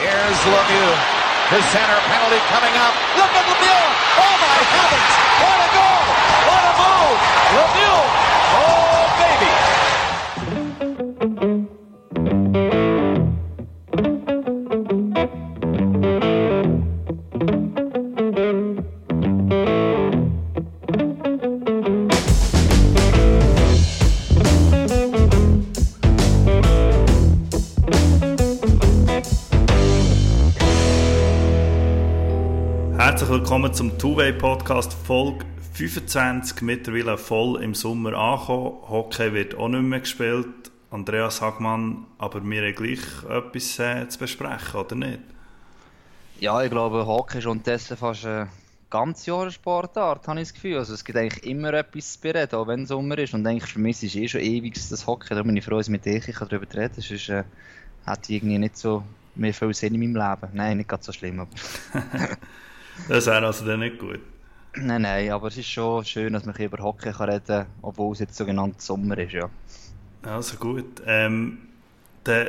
Here's Lemieux. His center penalty coming up. Look at Lemieux. Oh my heavens. What a goal. What a move. Lemieux. Zum Two-Way-Podcast Folge 25, mittlerweile voll im Sommer angekommen. Hockey wird auch nicht mehr gespielt. Andreas Hagmann, aber wir haben gleich etwas äh, zu besprechen, oder nicht? Ja, ich glaube, Hockey ist unterdessen fast eine ganz Jahr Sportart, habe ich das Gefühl. Also es gibt eigentlich immer etwas zu bereden, auch wenn es Sommer ist. Und eigentlich für mich ist es eh schon ewig das Hockey. Darum bin ich froh, dass ich mit dir darüber reden kann. Sonst äh, hätte ich irgendwie nicht so mehr viel Sinn in meinem Leben. Nein, nicht ganz so schlimm. Aber Das wäre also dann nicht gut. nein, nein, aber es ist schon schön, dass man hier über Hockey kann reden kann, obwohl es jetzt sogenannt Sommer ist, ja. Also gut. Ähm, dann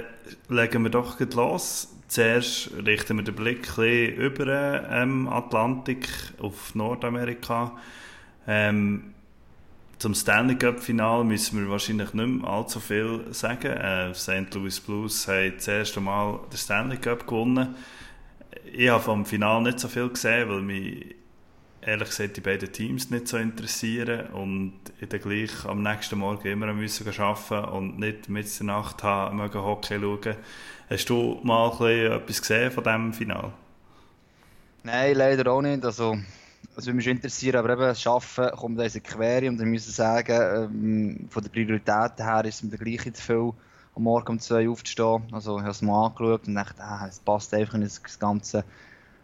legen wir doch gleich los. Zuerst richten wir den Blick ein über ähm, Atlantik auf Nordamerika. Ähm, zum Stanley Cup Final müssen wir wahrscheinlich nicht mehr allzu viel sagen. Äh, St. Louis Blues haben das erste Mal den Stanley Cup gewonnen. Ich habe vom Final nicht so viel gesehen, weil mich ehrlich gesagt die beiden Teams nicht so interessieren und ich dann gleich am nächsten Morgen immer müssen arbeiten und nicht mit der Nacht haben mögen Hockey schauen. Hast du mal etwas gesehen von diesem Final? Nein, leider auch nicht. Also, es würde mich schon interessieren, aber eben das Arbeiten kommt eine Quere und ich muss sagen, ähm, von der Priorität her ist es mir gleich nicht viel, am Morgen um 2 Uhr aufzustehen. Also ich habe es mal angeschaut und dachte, ah, es passt einfach in das ganze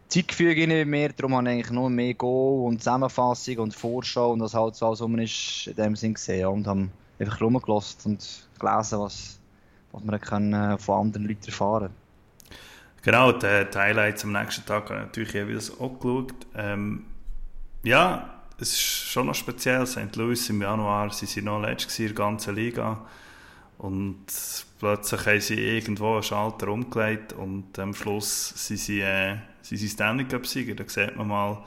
Zeitgefüge nicht mehr. Darum habe ich eigentlich nur mehr Go und Zusammenfassung und Vorschau und das halt so alles rum ist, in dem Sinn gesehen. Ja, und haben einfach rumgelassen und gelesen, was, was man können, äh, von anderen Leuten erfahren Genau, die, die Highlights am nächsten Tag habe ich natürlich auch geschaut. Ähm, ja, es ist schon noch speziell. St. Louis im Januar, sie waren noch letztes in der ganzen Liga. Und plötzlich haben sie irgendwo einen Schalter umgelegt und am Schluss sind sie, äh, sind Stanley Cup-Sieger. Da sieht man mal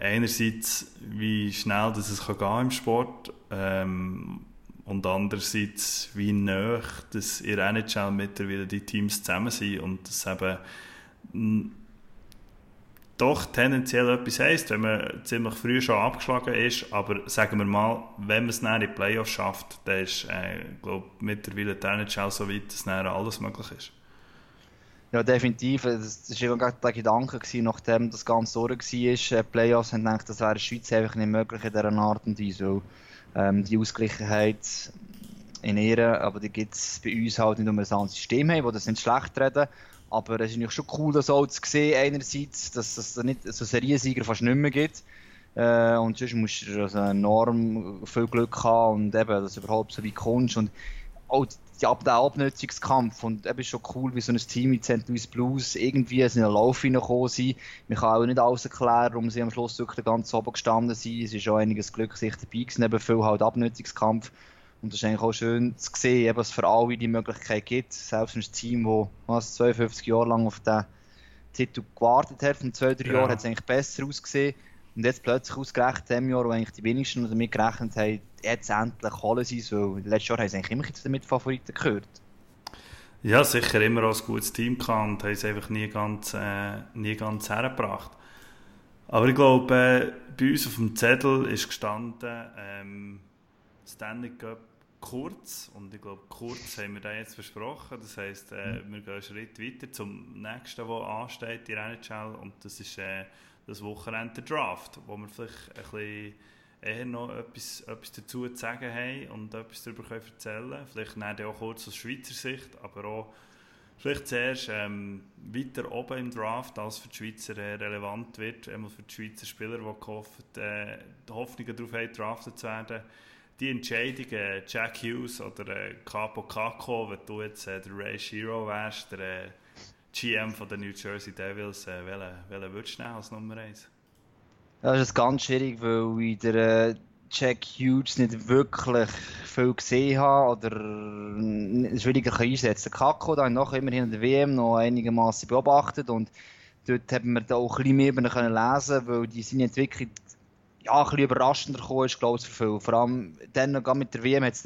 einerseits, wie schnell das es kann gehen im Sport ähm, und andererseits, wie nah dass in der NHL mittlerweile die Teams zusammen sind und das eben doch tendenziell etwas heisst, wenn man ziemlich früh schon abgeschlagen ist, aber sagen wir mal, wenn man es dann in die Playoffs schafft, dann ist äh, glaub, mittlerweile die NHL so weit, dass dann alles möglich ist. Ja, definitiv. Das war der Gedanke, gewesen, nachdem das Ganze durch war. Äh, Playoffs haben gedacht, das wäre in der Schweiz einfach nicht möglich in dieser Art und Weise. Ähm, die Ausgleichheit in Ehren, aber die gibt es bei uns halt nicht, wir ein System haben, das das nicht schlecht reden. Aber es ist natürlich schon cool, das auch zu sehen, einerseits, dass es nicht so Seriensieger fast nicht mehr gibt. Äh, und sonst musst du also enorm viel Glück haben und eben, dass du überhaupt so weit kommst. Und auch die, ab, der Abnutzungskampf und eben schon cool, wie so ein Team wie St. Louis Blues irgendwie in einen Lauf hineingekommen sind. Man kann auch nicht alles erklären, warum sie am Schluss wirklich ganz oben gestanden sind. Es ist auch einiges Glück sich dabei gewesen, eben viel halt Abnutzungskampf. Und das ist eigentlich auch schön zu sehen, eben, dass es für alle die Möglichkeit gibt. Selbst ein Team, das was, 52 Jahre lang auf den Titel gewartet hat, von zwei, drei Ja. Jahren hat es eigentlich besser ausgesehen. Und jetzt plötzlich ausgerechnet dem Jahr, wo eigentlich die wenigsten damit gerechnet haben, jetzt endlich holen sie es. Weil letztes Jahr haben sie eigentlich immer zu den Mitfavoriten gehört. Ja, sicher immer ein gutes Team gehabt und haben es einfach nie ganz, äh, nie ganz hergebracht. Aber ich glaube, äh, bei uns auf dem Zettel ist gestanden, ähm, Stanley Cup kurz. Und ich glaube, kurz haben wir da jetzt versprochen. Das heisst, äh, wir gehen einen Schritt weiter zum nächsten, der ansteht, die NHL. Und das ist äh, das Wochenende der Draft, wo wir vielleicht ein bisschen eher noch etwas, etwas dazu zu sagen haben und etwas darüber können erzählen können. Vielleicht dann auch kurz aus Schweizer Sicht, aber auch vielleicht zuerst ähm, weiter oben im Draft, als für die Schweizer äh, relevant wird, einmal für die Schweizer Spieler, die gehofft, äh, die Hoffnungen darauf haben, drafted zu werden. Die Entscheidung, äh, Jack Hughes oder äh, Capo Caco, wenn du jetzt äh, der Ray Shiro wärst, der äh, GM von den New Jersey Devils, äh, welchen, welchen würdest du nehmen als Nummer 1? Ja, das ist ganz schwierig, weil in der äh, Jack Hughes nicht wirklich viel gesehen habe oder schwieriger einsetzen kann. Kako, habe ich noch immerhin in der WM noch einigermaßen beobachtet und dort haben wir da auch ein bisschen mehr über ihn lesen, weil die seine Entwicklung ja, ein bisschen überraschender gekommen ist, glaube ich, für viele. Vor allem dann mit der WM hat es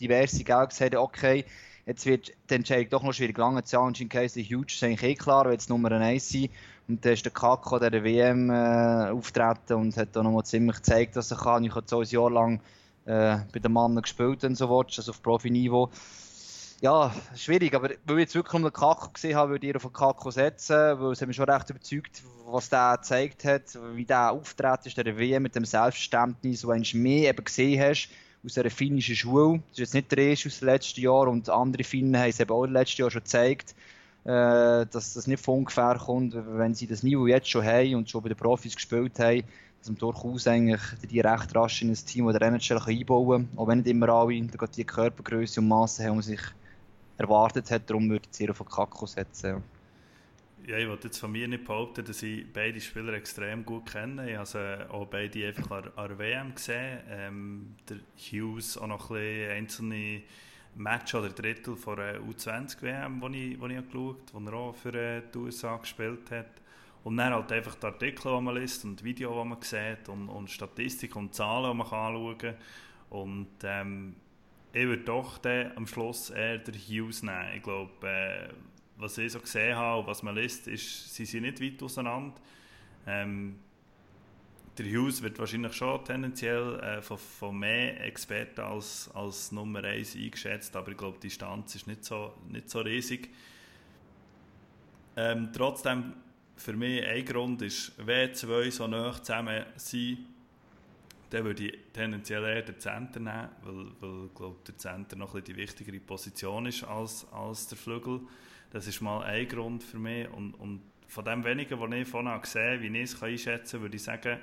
diverse Geld gesagt, okay, jetzt wird die Entscheidung doch noch schwierig. Lange Zeit anscheinend heisst, Huge ist eigentlich eh klar, wird jetzt Nummer 1 sein. Und dann ist der Kako der WM äh, auftreten und hat da nochmal ziemlich gezeigt, dass er kann. Ich habe so ein Jahr lang äh, bei den Mannen gespielt, wenn so willst, also auf Profiniveau. Ja, schwierig, aber weil ich jetzt wirklich nur den Kako gesehen habe, würde ich auf den Kako setzen, weil es mich schon recht überzeugt, was der gezeigt hat, wie der auftreten ist, der WM mit dem Selbstverständnis, wo du mehr eben gesehen hast, aus einer finnischen Schule. Das ist jetzt nicht der erste aus dem letzten Jahr und andere Finnen haben es eben auch im letzten Jahr schon gezeigt äh, dass das nicht von ungefähr kommt, wenn sie das Niveau jetzt schon haben und schon bei den Profis gespielt haben, dass man durchaus eigentlich die recht rasch in ein Team oder NHL einbauen kann, auch wenn nicht immer alle die Körpergröße und Masse haben, man sich erwartet hat, darum würde ich sehr auf Kakko setzen. Ja, ich wollte jetzt von mir nicht behaupten, dass ich beide Spieler extrem gut kenne. Ich habe auch beide einfach an, der WM gesehen. Ähm, der Hughes auch noch ein bisschen einzelne Match oder Drittel von der U20-WM, wo ich, wo ich geschaut habe, wo er auch für äh, die USA gespielt hat. Und dann halt einfach die Artikel, die man liest und die Videos, die man sieht und, und Statistik und Zahlen, die man anschauen kann. Und ähm, ich würde doch am Schluss eher den Hughes nehmen. Ich glaube, äh, was ich so gesehen habe und was man liest, ist, sie sind nicht weit auseinander. Ähm, der Hughes wird wahrscheinlich schon tendenziell äh, von, von, mehr Experten als, als Nummer 1 eingeschätzt, aber ich glaube, die Distanz ist nicht so, nicht so riesig. Ähm, trotzdem, für mich ein Grund ist, wenn zwei so nah zusammen sind, dann würde ich tendenziell eher den Center nehmen, weil, weil glaub, der Center noch ein die wichtigere Position ist als, als der Flügel. Das ist mal ein Grund für mich. Und, und von dem wenigen, was ich vorhin gesehen habe, wie ich es einschätzen kann, würde ich sagen,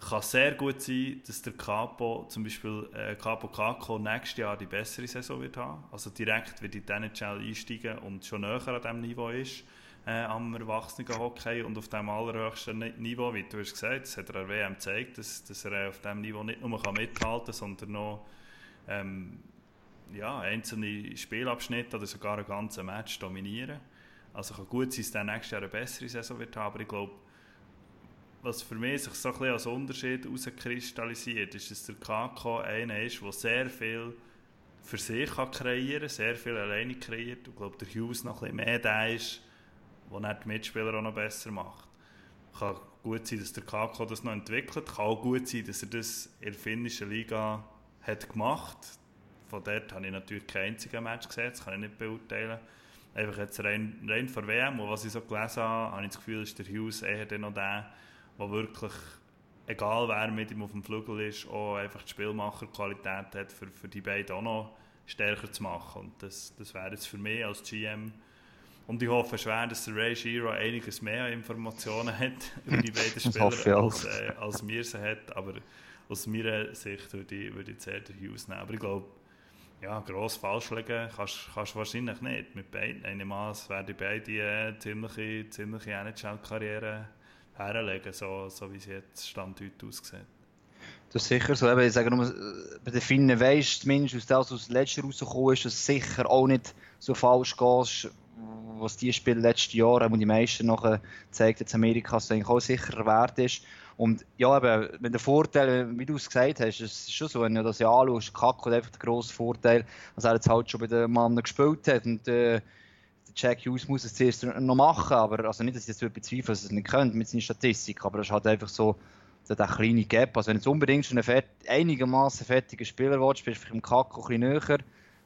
kann sehr gut sein, dass der Capo, zum Beispiel äh, Capo Kako, nächstes Jahr die bessere Saison wird haben. Also direkt wird in die NHL einsteigen und schon näher an diesem Niveau ist, äh, am erwachsenen Hockey und auf dem allerhöchsten Niveau, wie du hast gesagt, das hat er an WM gezeigt, dass, dass er auf diesem Niveau nicht nur mithalten kann, sondern noch ähm, ja, einzelne Spielabschnitte oder sogar ein ganzes Match dominieren. Also kann gut sein, dass er nächstes Jahr eine bessere Saison wird haben, aber ich glaube, was für mich sich so ein als Unterschied herauskristallisiert, ist, dass der KK einer ist, der sehr viel für sich kann kreieren sehr viel alleine kreiert. Ich glaube, der Hughes noch ein bisschen mehr der ist, der die Mitspieler auch noch besser macht. Kann gut sein, dass der KK das noch entwickelt. Kann auch gut sein, dass er das in der finnischen Liga hat gemacht hat. Von dort habe ich natürlich kein einziges Match gesehen, das kann ich nicht beurteilen. Einfach jetzt rein, rein von WM und was ich so gelesen habe, habe ich das Gefühl, ist der Hughes eher noch der, der wirklich, egal wer mit ihm auf dem Flügel ist, auch einfach die Spielmacherqualität hat, für, für die beiden auch noch stärker zu machen. Und das, das wäre jetzt für mich als GM und ich hoffe schwer, dass der Ray Shiro einiges mehr Informationen hat über die beiden Spieler, als, äh, als mir sie hat. Aber aus meiner Sicht würde ich, würde ich sehr den Hughes nehmen. Aber ich glaube, ja, gross falsch liegen kannst du wahrscheinlich nicht mit beiden. Einmal werden beide äh, ziemliche, ziemliche NHL-Karriere herlegen, so, so wie es jetzt Stand heute aussieht. Das ist sicher so. ich sage nur, bei den Finnen weisst du zumindest aus dem, was letzten rausgekommen ist, dass es sicher auch nicht so falsch geht, was die Spiele letztes Jahr, und die meisten nachher zeigt jetzt Amerika, dass eigentlich auch sicher wert ist. Und ja, eben, wenn der Vorteil, wie du es gesagt hast, ist schon so, wenn du das ja anschaust, Kakko hat einfach der grosse Vorteil, dass er jetzt halt schon bei den Mannen gespielt hat und äh, Jack Hughes muss es zuerst noch machen, aber also nicht, dass ich jetzt bezweifle, dass er es nicht könnte mit seiner Statistik, aber es halt einfach so der kleine Gap. Also wenn du jetzt unbedingt schon einen einigermaßen fertigen Spieler willst, bist du vielleicht im Kakko ein bisschen näher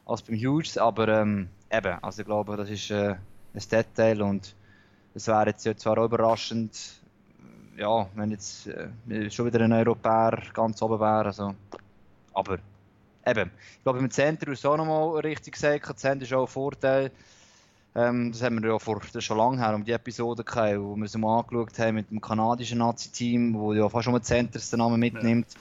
als beim Hughes, aber ähm, eben, also ich glaube, das ist äh, ein Detail und es wäre jetzt ja zwar überraschend, ja, wenn jetzt äh, schon wieder ein Europäer ganz oben wäre, also, aber eben, ich glaube, im Center ist auch nochmal richtig gesagt, das Center ist auch ein Vorteil, ähm, das haben wir ja vor, das schon lange her, um die Episode gehabt, wo wir es mal angeschaut haben mit dem kanadischen Nazi-Team, wo ja fast schon ein Center den Namen mitnimmt. Ja.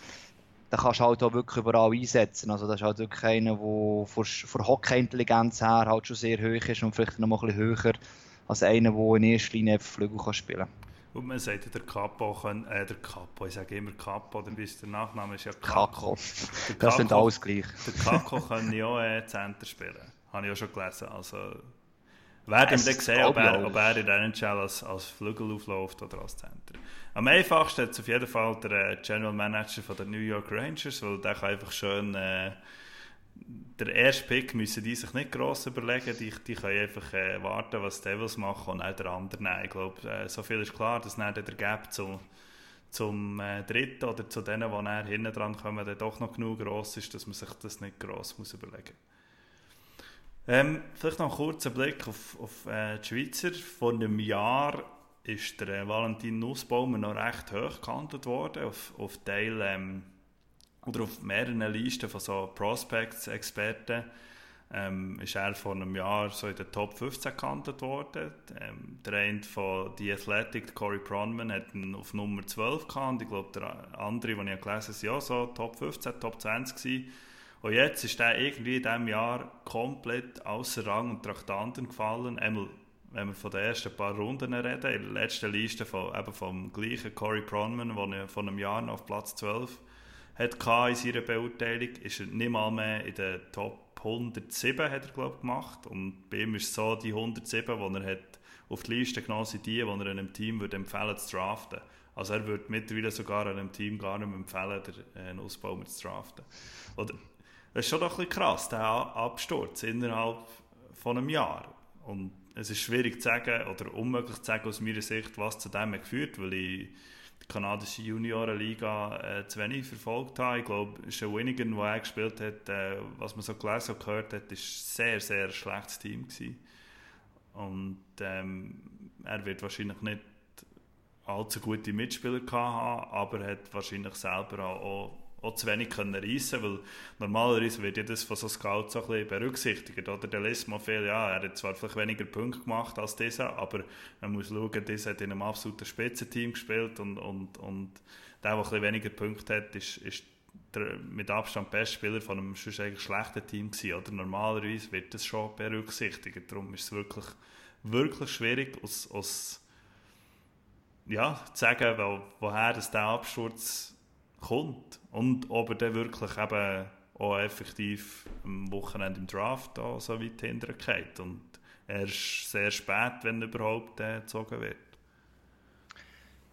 Da kannst du halt auch wirklich überall einsetzen. Also das ist halt wirklich einer, der von, von Hockey-Intelligenz her halt schon sehr hoch ist und vielleicht noch mal ein bisschen höher als einer, der in erster Linie Flügel kann spielen Und man sagt, der Capo, kann, äh, der Capo, ich sage immer Capo, dann bist der Nachname ist ja Caco. Der das sind alles gleich. Der Caco kann ja auch äh, Center spielen, habe ich auch schon gelesen. Also, werden wir dann sehen, ob er, ob er in der NHL als, als Flügel aufläuft oder als Center. Am einfachsten ist auf jeden Fall der äh, General Manager von der New York Rangers, weil der kann einfach schön... Äh, der erste Pick müssen die sich nicht gross überlegen, die, die können einfach äh, warten, was die Devils machen und auch der andere nehmen. Ich glaube, äh, so viel ist klar, dass dann der Gap zu, zum äh, dritten oder zu denen, die hinten dran kommen, dann doch noch genug gross ist, dass man sich das nicht gross muss überlegen ähm, Vielleicht noch einen kurzen Blick auf, auf äh, die Schweizer. Vor einem Jahr ist der äh, Valentin Nussbaumer noch recht hoch gehandelt worden, auf, auf Teil... Ähm, oder auf mehreren Listen von so Prospects-Experten ähm, ist er vor einem Jahr so in den Top 15 gehandelt worden. Ähm, der eine von The Athletic, Corey Pronman, hat ihn auf Nummer 12 gehandelt. Ich glaube, der andere, den ich gelesen habe, war ja so Top 15, Top 20 gewesen. Und jetzt ist er irgendwie in diesem Jahr komplett außer Rang und Traktanten gefallen. Einmal, wenn wir von den ersten paar Runden reden, in der letzten Liste von, eben vom gleichen Corey Pronman, der vor einem Jahr noch auf Platz 12 hat in seiner Beurteilung, ist er nicht mal mehr in der Top 107 hat er, glaub, gemacht. Und bei ihm ist es so, die 107, die er hat auf die Liste genommen sind die, er einem Team würde empfehlen zu draften. Also er würde mittlerweile sogar einem Team gar nicht mehr empfehlen, den äh, Ausbau zu draften. Oder, das ist schon doch ein bisschen krass, der Absturz innerhalb von einem Jahr. Und es ist schwierig zu sagen oder unmöglich zu sagen aus meiner Sicht, was zu dem geführt weil ich kanadische Juniorenliga äh, zu wenig verfolgt habe. Ich glaube, Shawinigan, wo er gespielt hat, äh, was man so gelesen und gehört hat, ist sehr, sehr schlechtes Team gewesen. Und ähm, er wird wahrscheinlich nicht allzu gute Mitspieler haben, aber er hat wahrscheinlich selber auch auch zu wenig können reissen weil normalerweise wird ja das von so Scouts so ein bisschen berücksichtigt. Oder der mal viel, ja, er hat zwar vielleicht weniger Punkte gemacht als dieser, aber man muss schauen, dieser hat in einem absoluten Spitzenteam gespielt und, und, und der, der ein bisschen weniger Punkte hat, ist, ist der mit Abstand beste Spieler von einem schlechten Team gewesen. Oder normalerweise wird das schon berücksichtigt. Darum ist es wirklich, wirklich schwierig, aus, aus ja, zu sagen, wo, woher das der Absturz kommt und ob er dann wirklich eben auch effektiv am Wochenende im Draft da so weit hinterher geht und erst sehr spät, wenn überhaupt äh, gezogen wird.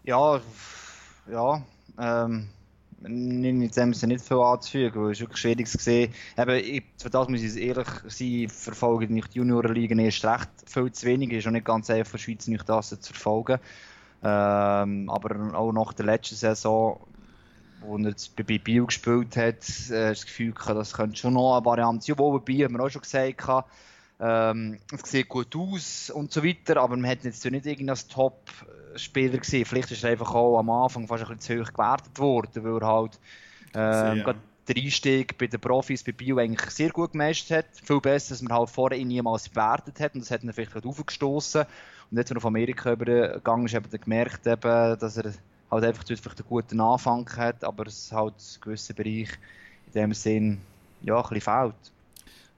Ja, ja, ähm, in dem Sinne nicht viel anzufügen, weil es wirklich schwierig gesehen. Eben, ich, für das muss ich ehrlich sein, verfolge nicht die Juniorenliga erst recht viel zu wenig. Es ist auch nicht ganz einfach für Schweiz nicht das zu verfolgen. Ähm, aber auch nach der letzten Saison wo er jetzt bei Bio gespielt hat, äh, das Gefühl gehabt, das könnte schon noch eine Variante sein. Obwohl bei Bio haben wir auch schon gesagt, ähm, es sieht gut aus und so weiter, aber man hat jetzt nicht irgendwie als Top-Spieler gesehen. Vielleicht ist er einfach auch am Anfang fast ein bisschen zu hoch gewertet worden, weil er halt ähm, ja. den Einstieg bei den Profis bei Bio eigentlich sehr gut gemeistert hat. Viel besser, als man halt vorher ihn niemals bewertet hat und das hat ihn vielleicht aufgestoßen. Und jetzt, wenn er auf Amerika übergegangen ist, hat er gemerkt, eben, dass er halt einfach vielleicht einen guten Anfang hat, aber es halt einen gewissen Bereich in dem Sinn ja, ein bisschen fehlt.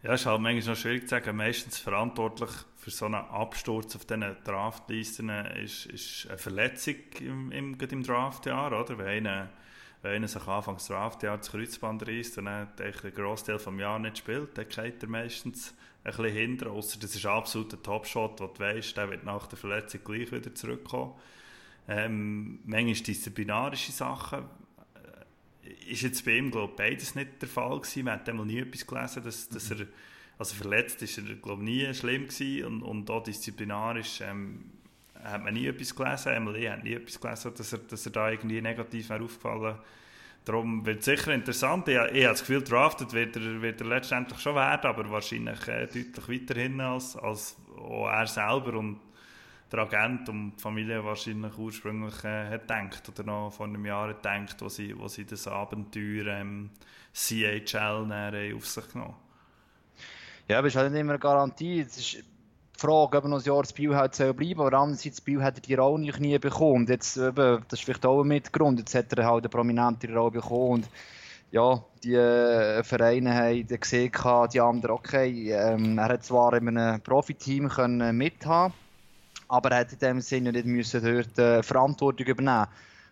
Ja, es ist halt manchmal noch schwierig zu sagen. Meistens verantwortlich für so einen Absturz auf diesen Draftlisten ist, ist eine Verletzung im, im, im Draftjahr, oder? Wenn einer, wenn sich anfangs Draftjahr das Kreuzband reißt und dann einen Großteil des Jahres nicht spielt, dann geht er meistens ein bisschen hinter, außer das ist absolut ein Topshot, wo du weißt, der wird nach der Verletzung gleich wieder zurückkommen. Ähm, manchmal disziplinarische Sachen. Äh, ist jetzt bei ihm, glaube ich, beides nicht der Fall gewesen. Man hat einmal nie etwas gelesen, dass, dass er, also verletzt ist er, glaube ich, nie schlimm gewesen und, und auch disziplinarisch ähm, hat man nie etwas gelesen. Emily hat nie etwas gelesen, dass er, dass er da irgendwie negativ wäre aufgefallen Darum wird es sicher interessant. Ich, ich habe das Gefühl, drafted wird er, wird er letztendlich schon werden, aber wahrscheinlich äh, deutlich weiterhin als, als auch er selber. Und der Agent und die Familie wahrscheinlich ursprünglich äh, hat gedacht oder noch vor einem Jahr gedacht, wo sie, wo sie das Abenteuer ähm, CHL auf sich genommen Ja, aber es ist halt nicht immer eine Garantie. Es ist die Frage, ob noch ein Jahr das Spiel hat bleiben, aber andererseits, das Spiel hat er die Rolle nicht nie bekommen. Jetzt, eben, das ist vielleicht auch ein Mitgrund, jetzt hat er halt eine prominente Rolle bekommen und ja, die äh, Vereine haben gesehen, die anderen, okay, ähm, er hat zwar in einem Profiteam mithaben aber er hat in dem Sinne nicht müssen dort äh, Verantwortung übernehmen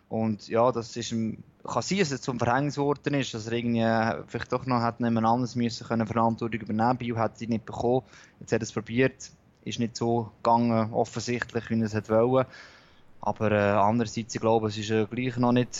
und ja, das ist ein, kann sein, dass es zum Verhängnis geworden ist, dass er irgendwie äh, vielleicht doch noch hat jemand anderes müssen können Verantwortung übernehmen. Bio hat sie nicht bekommen. Jetzt hat er es probiert, ist nicht so gegangen, offensichtlich, wie er es wollen. Aber äh, andererseits, ich glaube, es ist äh, gleich noch nicht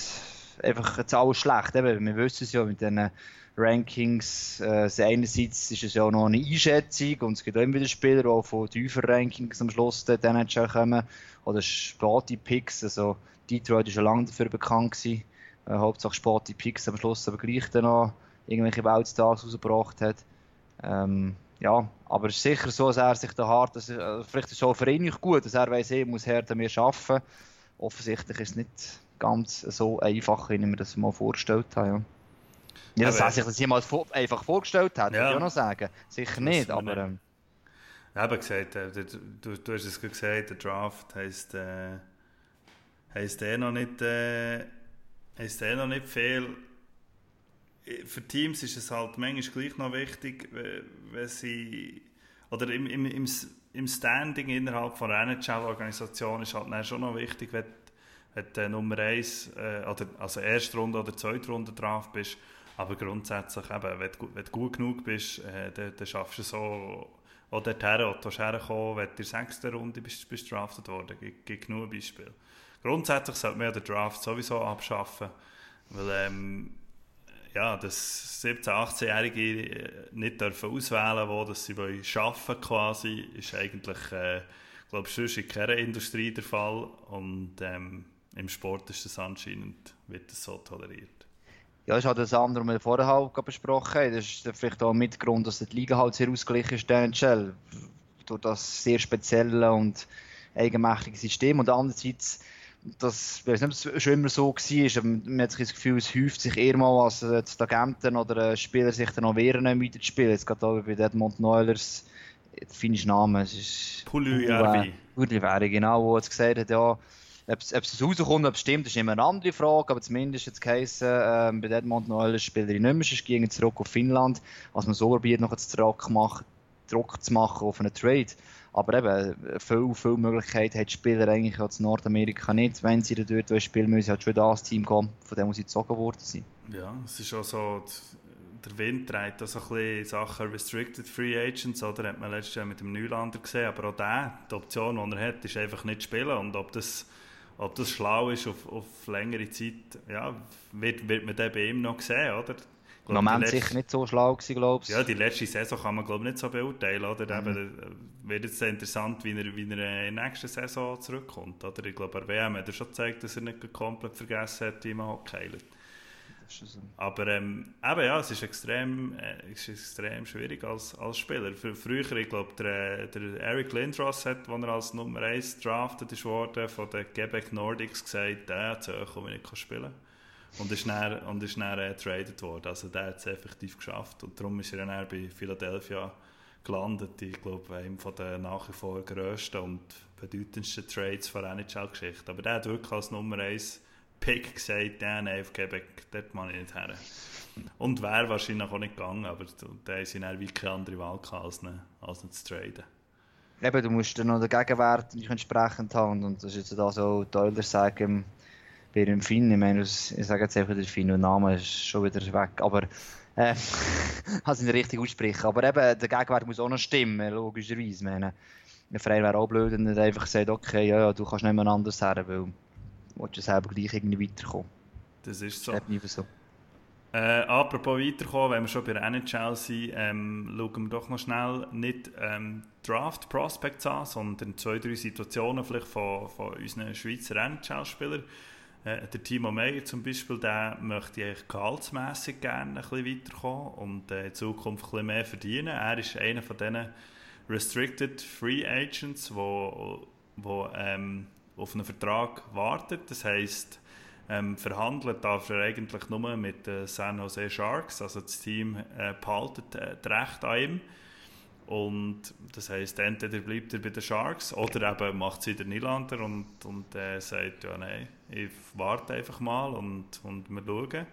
einfach jetzt alles schlecht. Eben, wir wissen es ja mit den Rankings. Äh, einerseits ist es ja auch noch eine Einschätzung und es gibt auch immer wieder Spieler, die auch von tiefer Rankings am Schluss der NHL kommen. Oder späte Picks. Also Detroit ist schon lange dafür bekannt gewesen. Äh, Hauptsache späte Picks am Schluss aber gleich dann noch irgendwelche Weltstars rausgebracht hat. Ähm, ja, aber es ist sicher so, dass er sich da hart, dass äh, vielleicht ist es auch für ihn nicht gut, dass er weiss, er muss härter mehr arbeiten. Offensichtlich ist es nicht ganz so einfach, wie ich mir das mal vorgestellt habe. Ja. Ja, dass er sich das jemals vor, einfach vorgestellt hat, ja. würde ich auch noch sagen. Sicher nicht, aber... Ähm, ja, aber gesagt, äh, du, du hast es gesagt, der Draft heisst, äh, heisst eh noch nicht, äh, heisst eh noch nicht viel. Für Teams ist es halt manchmal gleich noch wichtig, wenn sie, oder im, im, im, im Standing innerhalb von einer NHL-Organisation ist halt schon noch wichtig, wenn, wenn du Nummer 1, äh, oder, also erste Runde oder zweite Runde drauf bist, aber grundsätzlich, eben, wenn, du, wenn du gut genug bist, äh, dann, dann schaffst du so auch dorthin, wo du herkommen wenn du in der sechsten Runde bist, bist drafted worden. Es gibt genug Beispiele. Grundsätzlich sollte man den Draft sowieso abschaffen, weil ähm, ja, dass 17-, 18-Jährige nicht dürfen auswählen wo dass sie arbeiten quasi, ist eigentlich, äh, glaube ich, sonst in keiner Industrie der Fall und ähm, im Sport ist das anscheinend, wird das so toleriert. Ja, ist halt das andere, was wir vorher halt besprochen haben. Das ist vielleicht auch ein Mitgrund, dass die Liga halt sehr ausgeglichen ist, der NHL. Durch das sehr spezielle und eigenmächtige System. Und andererseits, das, ich weiß nicht, ob es schon immer so war, aber man hat das Gefühl, es häuft sich eher mal, als die Agenten oder Spieler sich dann noch wehren, weiter zu spielen. Jetzt gerade auch bei Edmond Neulers, der finnische Name, es ist... Puljujärvi. Puljujärvi, genau, wo es gesagt hat, ja, ob es rauskommt, ob es stimmt, ist immer eine andere Frage, aber zumindest jetzt geheißen, äh, bei Edmond Noel Spielerin nicht mehr, sonst ging zurück auf Finnland, als man so probiert, noch machen, Druck zu machen auf einen Trade. Aber eben, viele, viele Möglichkeiten hat Spieler eigentlich aus Nordamerika nicht, wenn sie dort spielen müssen, halt schon das Team kommen, von dem sie gezogen worden sind. Ja, es ist auch so, der Wind trägt auch so ein bisschen Sachen Restricted Free Agents, oder? Hat man letztes Jahr mit dem Neulander gesehen, aber auch der, die Option, die er hat, ist einfach nicht spielen und ob das ob das schlau ist auf, auf längere Zeit, ja, wird, wird man dann bei ihm noch sehen, oder? Im Moment letzte, sicher nicht so schlau gewesen, glaube ich. Ja, die letzte Saison kann man glaube ich nicht so beurteilen, oder? Mhm. Eben, äh, wird jetzt interessant, wie er, wie er in der nächsten Saison zurückkommt, oder? Ich glaube, bei WM hat er schon gezeigt, dass er nicht komplett vergessen hat, wie man Hockey so. Aber ähm, eben, ja, es ist extrem, äh, ist extrem schwierig als, als Spieler. Für, früher, ich glaube, der, der Eric Lindros hat, als er als Nummer 1 drafted worden, von den Quebec Nordics gesagt, der hat es ich nicht spielen und ist dann, und ist dann äh, traded worden. Also der hat es effektiv geschafft und darum ist er dann bei Philadelphia gelandet. Ich glaube, einem von den nach wie vor grössten und bedeutendsten Trades der NHL-Geschichte. Aber der hat wirklich als Nummer 1 Pick gesagt, ja, nein, auf dort muss ich nicht her. Und wäre wahrscheinlich auch nicht gegangen, aber da haben sie dann wie keine andere Wahl gehabt, als, ihn, als ihn zu traden. Eben, du musst dann noch den Gegenwert entsprechend haben und das ist jetzt auch so, Teuler sagen, bei dem Finn, ich meine, ich sage jetzt einfach, der Finn, der Name ist schon wieder weg, aber äh, also nicht richtig aussprechen, aber eben, der Gegenwert muss auch noch stimmen, logischerweise, ich meine, ein Verein wäre auch blöd, wenn er einfach sagt, okay, ja, ja, du kannst nicht mehr anders her, weil willst du selber gleich irgendwie weiterkommen. Das ist so. Das so. Äh, apropos weiterkommen, wenn wir schon bei der NHL sind, ähm, schauen wir doch noch schnell nicht ähm, Draft Prospects an, sondern zwei, drei Situationen vielleicht von, von unseren Schweizer NHL-Spielern. Äh, der Timo Meyer zum Beispiel, der möchte eigentlich gehaltsmässig gerne ein bisschen weiterkommen und äh, in Zukunft ein bisschen mehr verdienen. Er ist einer von diesen Restricted Free Agents, wo, wo ähm, auf einen Vertrag wartet. Das heisst, ähm, verhandelt darf er eigentlich nur mit den San Jose Sharks, also das Team äh, behaltet äh, das Recht an ihm. Und das heisst, entweder bleibt er bei den Sharks oder eben macht es wieder Nylander und, und äh, sagt, ja nein, ich warte einfach mal und, und wir schauen.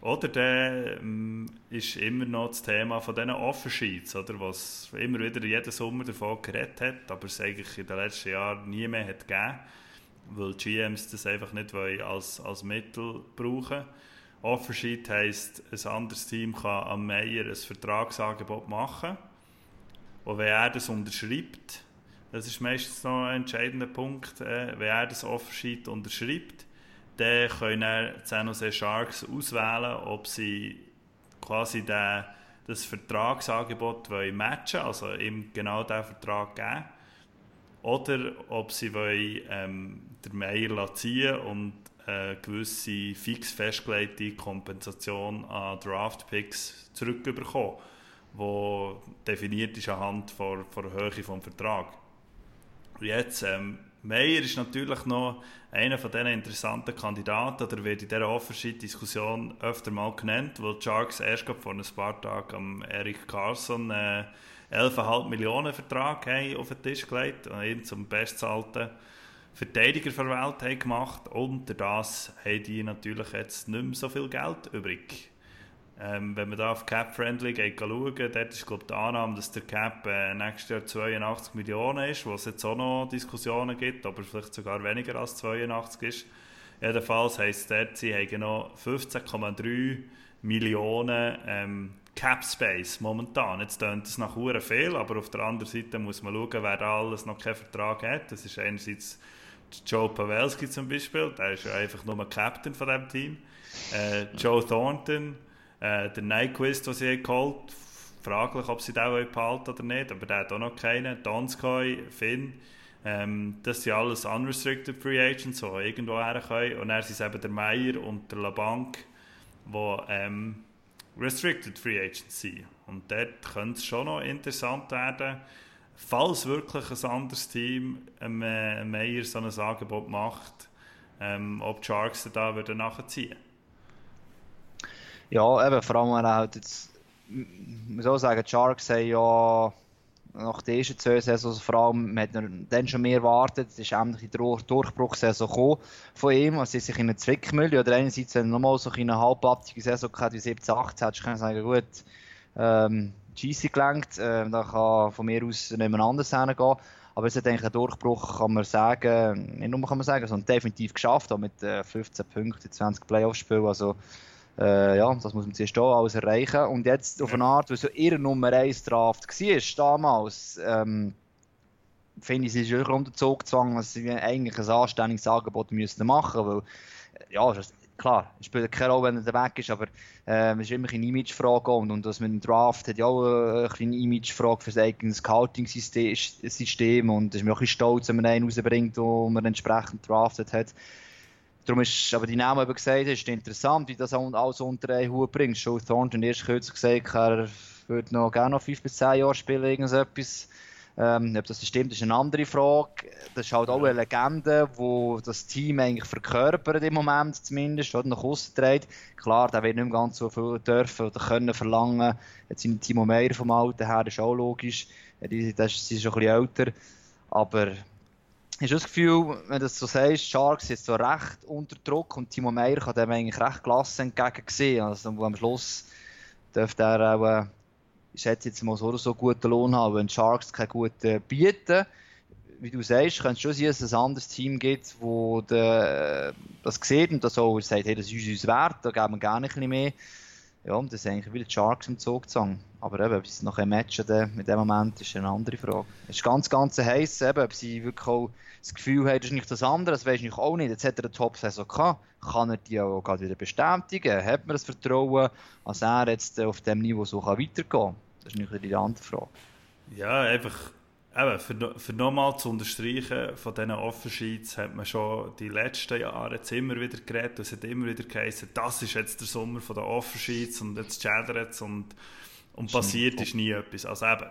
Oder der ähm, ist immer noch das Thema von diesen Offersheets, oder, was immer wieder jeden Sommer davon geredet hat, aber es eigentlich in den letzten Jahren nie mehr hat gegeben, weil GMs das einfach nicht als, als Mittel brauchen. Offersheet heisst, ein anderes Team kann am Meier ein Vertragsangebot machen und wenn er das unterschreibt, das ist meistens noch ein entscheidender Punkt, äh, wenn er das Offersheet unterschreibt, dann können die San Jose Sharks auswählen, ob sie quasi den, das Vertragsangebot wollen matchen also ihm genau diesen Vertrag geben oder ob sie wollen, ähm, den Meier ziehen und eine gewisse fix festgelegte Kompensation an Draft-Picks zurückbekommen, die definiert ist anhand der, Höhe des Vertrags. Jetzt ähm, Meyer ist natürlich noch einer von diesen interessanten Kandidaten, oder wird in dieser Offersheet-Diskussion öfter mal genannt, weil Sharks erst vor ein paar Tagen am Eric Carlson äh, 11,5 Millionen Vertrag auf den Tisch gelegt und ihn zum bestzahlten Verteidiger der Welt haben gemacht und das haben die natürlich jetzt nicht mehr so viel Geld übrig. Ähm, wenn man da auf Cap-Friendly schauen, dort ist glaube die Annahme, dass der Cap äh, nächstes Jahr 82 Millionen ist, wo es jetzt auch noch Diskussionen gibt, aber vielleicht sogar weniger als 82 ist. Jedenfalls heisst es dort, sie haben noch 15,3 Millionen ähm, Cap Space momentan. Jetzt klingt das nach Uhren viel, aber auf der anderen Seite muss man schauen, wer da alles noch keinen Vertrag hat. Das ist einerseits Joe Pavelski zum Beispiel, der ist ja einfach nur Captain von diesem Team. Äh, Joe Thornton, äh, der Nyquist, den sie geholt fraglich, ob sie den behalten oder nicht, aber der hat auch noch keinen. Donskoy, Finn, ähm, das sind alles unrestricted Free Agents, die irgendwo her können. Und dann sind es eben der Meier und der LaBank, die ähm, restricted Free Agents sind. Und dort könnte es schon noch interessant werden, falls wirklich ein anderes Team einem, äh, Meier so ein Angebot macht, ähm, ob die Sharks da würden nachziehen Ja, eben, vor allem, wenn er halt jetzt, man soll sagen, die Sharks haben ja nach der ersten zwei Saisons vor allem, man hat dann schon mehr erwartet, es ist endlich die Durch Durchbruchssaison gekommen von ihm, also sie sich in eine Zwickmühle, oder einerseits, er nochmal so eine halbabtige Saison gehabt wie 17, 18, hättest du sagen, gut, ähm, Scheisse gelenkt. Äh, da kann von mir aus niemand anders hingehen. Aber es hat eigentlich einen Durchbruch, kann man sagen, nicht nur kann man sagen, sondern definitiv geschafft, auch mit äh, 15 Punkten, 20 Playoff-Spielen. Also, äh, ja, das muss man zuerst hier alles erreichen. Und jetzt auf eine Art, weil so ihre Nummer 1 Draft war damals, ähm, finde ich, sie ist wirklich unter Zug gezwungen, dass sie eigentlich ein anständiges Angebot müssten machen müssen. Weil, ja, klar, es spielt keine Rolle, wenn er weg ist, aber äh, es ist immer eine Imagefrage und, und das mit dem Draft hat ja auch eine Imagefrage für sein eigenes Scouting-System und es ist mir auch ein bisschen stolz, wenn man einen rausbringt, den man entsprechend draftet hat. Darum ist aber die Namen eben gesagt, es ist interessant, wie das alles unter einen Hut bringt. Joe Thornton erst kürzlich gesagt, er würde noch gerne noch 5 bis 10 Jahre spielen, irgendetwas. Ähm, ob das stimmt, ist eine andere Frage. Das ist halt auch eine Legende, die das Team eigentlich verkörpert im Moment zumindest, oder nach außen trägt. Klar, der wird nicht mehr ganz so viel dürfen oder können verlangen. Jetzt sind Timo Meyer vom Alten her, das ist auch logisch. Die, sie ist schon ein bisschen älter. Aber hast du das Gefühl, wenn du das so sagst, Sharks ist so recht unter Druck und Timo Meyer kann dem eigentlich recht gelassen entgegensehen. Also am Schluss dürfte er auch äh, ich schätze jetzt mal so oder so guten Lohn haben. Wenn Sharks keinen guten bieten, wie du sagst, könnte es schon sein, dass es ein anderes Team gibt, wo das sieht und das auch sagt, hey, das ist uns wert, da geben wir gerne ein bisschen mehr. Ja, und das ist eigentlich wie die Sharks im Zugzwang. Aber eben, ob sie noch ein Match mit dem Moment ist eine andere Frage. Es ist ganz, ganz heiß, eben, ob sie wirklich auch das Gefühl haben, das ist nicht das andere, das weiß ich auch nicht. Jetzt hat er eine Top-Saison gehabt, kann er die auch gerade wieder bestätigen? Hat man das Vertrauen, dass er jetzt auf dem Niveau so weitergehen kann? Das ist nicht die andere Frage. Ja, einfach eben, für, für nochmal zu unterstreichen, von diesen Offensheets hat man schon die letzten Jahre immer wieder geredet, es hat immer wieder geheißen, das ist jetzt der Sommer von den und jetzt schädert es und, und passiert ist nie etwas. Also eben,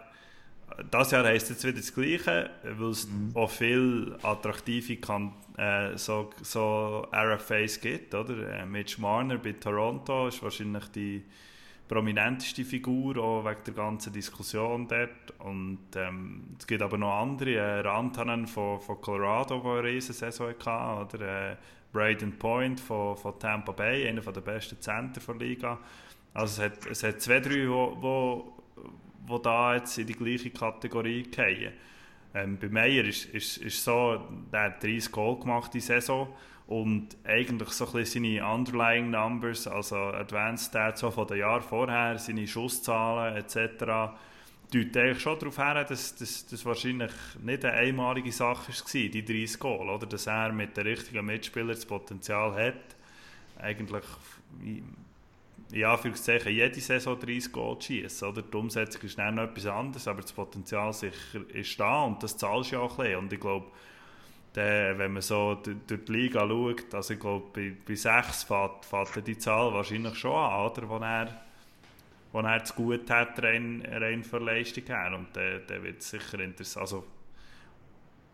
das Jahr heisst jetzt wieder das Gleiche, weil es mhm. auch viele attraktive kann, äh, so, so RFAs gibt, oder? Äh, Mitch Marner bei Toronto ist wahrscheinlich die prominenteste Figur, auch wegen der ganzen Diskussion dort. Und ähm, es gibt aber noch andere, äh, Rantanen von, von Colorado, der eine riesen Saison hatte, oder äh, Braden Point von, von Tampa Bay, einer der besten Center der Liga. Also es hat, es hat zwei, drei, die wo, wo, wo da jetzt in die gleiche Kategorie fallen. Ähm, bei Meyer ist es so, der hat 30 Goal gemacht in Saison und eigentlich so ein bisschen seine Underlying Numbers, also Advanced Stats von den Jahren vorher, seine Schusszahlen etc., deutet eigentlich schon darauf her, dass das wahrscheinlich nicht eine einmalige Sache war, die 30 Goal, oder? dass er mit den richtigen Mitspielern das Potenzial hat, eigentlich in Anführungszeichen jede Saison 30 Goal zu schießen. Die Umsetzung ist dann noch etwas anderes, aber das Potenzial sicher ist da und das zahlst du ja auch ein bisschen. Und ich glaube, wenn man so durch die Liga schaut, also ich glaube, bei, bei 6 fährt, fährt die Zahl wahrscheinlich schon an, oder? Wo er, wo er zu gut hat, rein, rein für Leistung her. Und der, der wird sicher interessant. Also,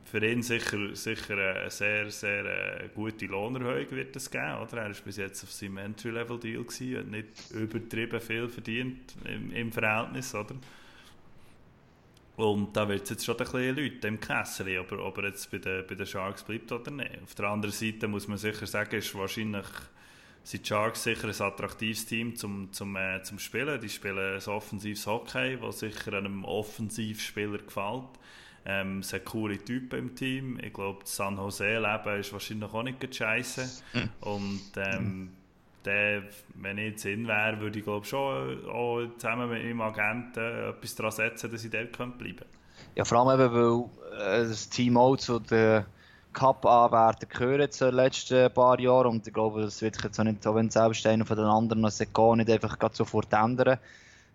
für ihn sicher, sicher eine sehr, sehr äh, gute Lohnerhöhung wird es geben. Oder? Er war bis jetzt auf seinem Entry-Level-Deal hat nicht übertrieben viel verdient im, im Verhältnis. Oder? Und da wird es jetzt schon ein bisschen Leute im Kessel, ob er, ob er jetzt bei den, bei den Sharks bleibt oder nicht. Auf der anderen Seite muss man sicher sagen, ist wahrscheinlich sind die Sharks sicher ein attraktives Team zum, zum, äh, zum Spielen. Die spielen ein offensives Hockey, was sicher einem Offensivspieler gefällt. Ähm, es hat coole Typen im Team. Ich glaube, das San Jose-Leben ist wahrscheinlich auch nicht scheiße. Mhm. Und ähm, der, wenn ich jetzt in wäre, würde ich glaube schon auch zusammen mit meinem Agenten etwas daran setzen, dass ich dort bleiben könnte. Ja, vor allem eben, weil äh, das Team auch zu den Cup-Anwärtern gehört in den letzten paar Jahren und ich glaube, das wird sich jetzt auch nicht, auch wenn selbst einer von den anderen noch gar nicht einfach sofort ändern.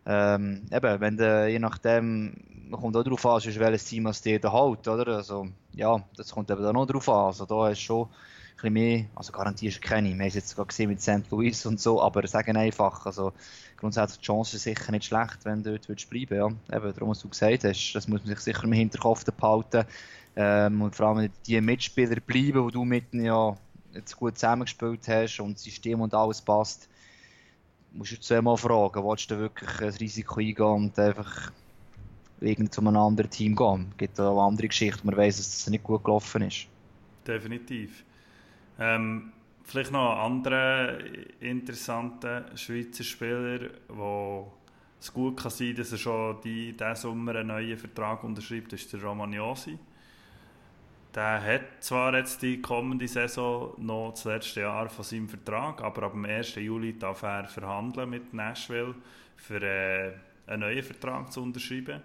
Ähm, eben, wenn de, je nachdem, man kommt auch darauf an, welches Team es dir da hält, oder? Also, ja, das kommt eben auch noch darauf an. Also, da ist schon bisschen mehr, also garantierst du keine. Wir haben es jetzt sogar gesehen mit St. Louis und so, aber sagen einfach, also, grundsätzlich die Chance ist sicher nicht schlecht, wenn du dort bleiben ja. Eben, darum, was du gesagt hast, das muss man sich sicher im Hinterkopf behalten. Ähm, und vor allem die Mitspieler bleiben, die du mit ja jetzt gut zusammengespielt hast und das System und alles passt musst du zweimal fragen, willst du wirklich ein Risiko eingehen und einfach irgendwie zu einem anderen Team gehen? Es gibt auch andere Geschichten, man weiß, dass das nicht gut gelaufen ist. Definitiv. Ähm, vielleicht noch ein anderer interessanter Schweizer Spieler, der es gut kann sein, dass er schon die, diesen Sommer einen neuen Vertrag unterschreibt, ist der Romagnosi. Der hat zwar jetzt die kommende Saison noch das letzte Jahr von seinem Vertrag, aber ab dem 1. Juli darf er verhandeln mit Nashville für äh, einen neuen Vertrag zu unterschreiben.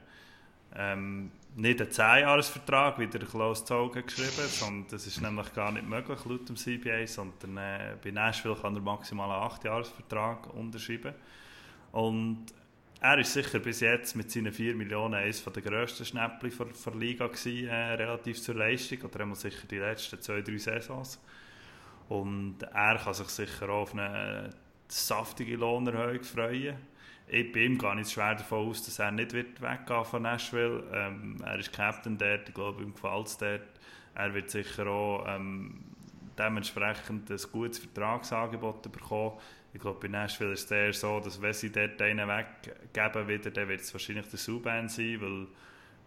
Ähm, nicht einen 10-Jahres-Vertrag, wie der Klaus Zog geschrieben sondern das ist nämlich gar nicht möglich laut dem CBA, sondern äh, bei Nashville kann er maximal einen 8-Jahres-Vertrag unterschreiben. Und er ist sicher bis jetzt mit seinen 4 Millionen eines der grössten Schnäppchen der, der Liga gewesen, äh, relativ zur Leistung, oder einmal sicher die letzten zwei, drei Saisons. Und er kann sich sicher auch auf eine saftige Lohnerhöhung freuen. Ich bin ihm gar nicht schwer davon aus, dass er nicht wird weggehen von Nashville. Ähm, er ist Captain dort, ich glaube, ihm gefällt es dort. Er wird sicher auch ähm, dementsprechend ein gutes Vertragsangebot bekommen. Ich glaube, bei Nashville ist es eher so, dass wenn sie dort einen weggeben wieder, dann wird es wahrscheinlich der Subban sein, weil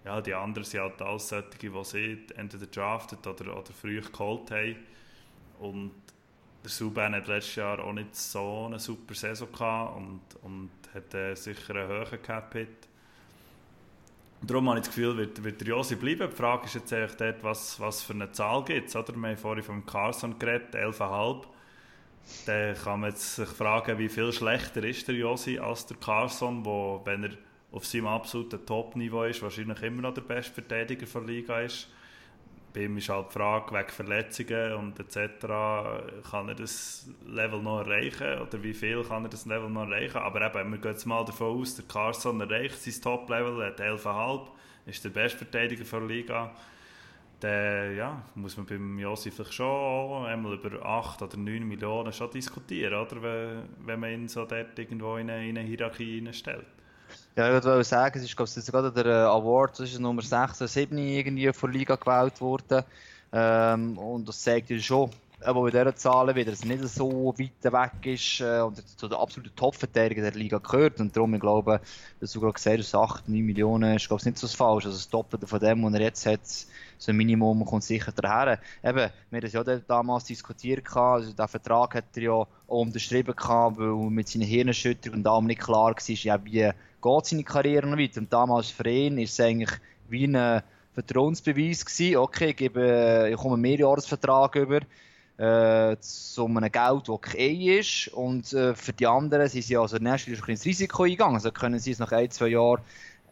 ja, die anderen sind halt alles solche, die sie entweder draftet oder, oder früh geholt haben. Und der Subban hat letztes Jahr auch nicht so eine super Saison gehabt und, und hat äh, sicher einen hohen Cap-Hit. Darum habe ich das Gefühl, wird, wird der Josi bleiben. Die Frage ist jetzt eigentlich dort, was, was für eine Zahl gibt es. Wir haben vorhin vom Carson geredet, 11,5 dann kann man sich fragen, wie viel schlechter ist der Josi als der Carson, wo, wenn er auf seinem absoluten Top-Niveau ist, wahrscheinlich immer noch der beste Verteidiger der Liga ist. Bei ihm ist halt die Frage, wegen Verletzungen und etc., kann er das Level noch erreichen oder wie viel kann er das Level noch erreichen. Aber eben, wir gehen jetzt mal davon aus, der Carson erreicht sein Top-Level, hat 11,5, ist der beste Verteidiger der Liga dann ja, muss man beim Josi vielleicht schon einmal über 8 oder 9 Millionen schon diskutieren, oder? Wenn, man ihn so dort irgendwo in eine, in eine Hierarchie stellt. Ja, ich wollte sagen, es ist, glaube ich, gerade der äh, Award, das ist Nummer 6 oder 7 irgendwie von Liga gewählt worden. Ähm, und das zeigt ja schon, wo in dieser Zahlen wieder es nicht so weit weg ist äh, und zu den absoluten Top-Verteidigern der Liga gehört. Und darum, ich glaube, dass du gerade gesagt hast, 8, 9 Millionen ist, glaube ich, nicht so falsch. Also das Doppelte von dem, was er jetzt hat, so ein Minimum kommt sicher daher. Eben, wir haben das ja damals diskutiert, also der Vertrag hat er ja auch unterschrieben, weil mit seinen Hirnerschütterungen und allem nicht klar war, ja, wie geht seine Karriere noch weiter. Und damals für ihn ist es eigentlich wie ein Vertrauensbeweis gewesen. Okay, ich, gebe, ich komme einen Mehrjahresvertrag über äh, zu einem Geld, das okay ist. Und äh, für die anderen sind sie also Nashville ein ins Risiko eingegangen. Also können sie es nach ein, zwei Jahren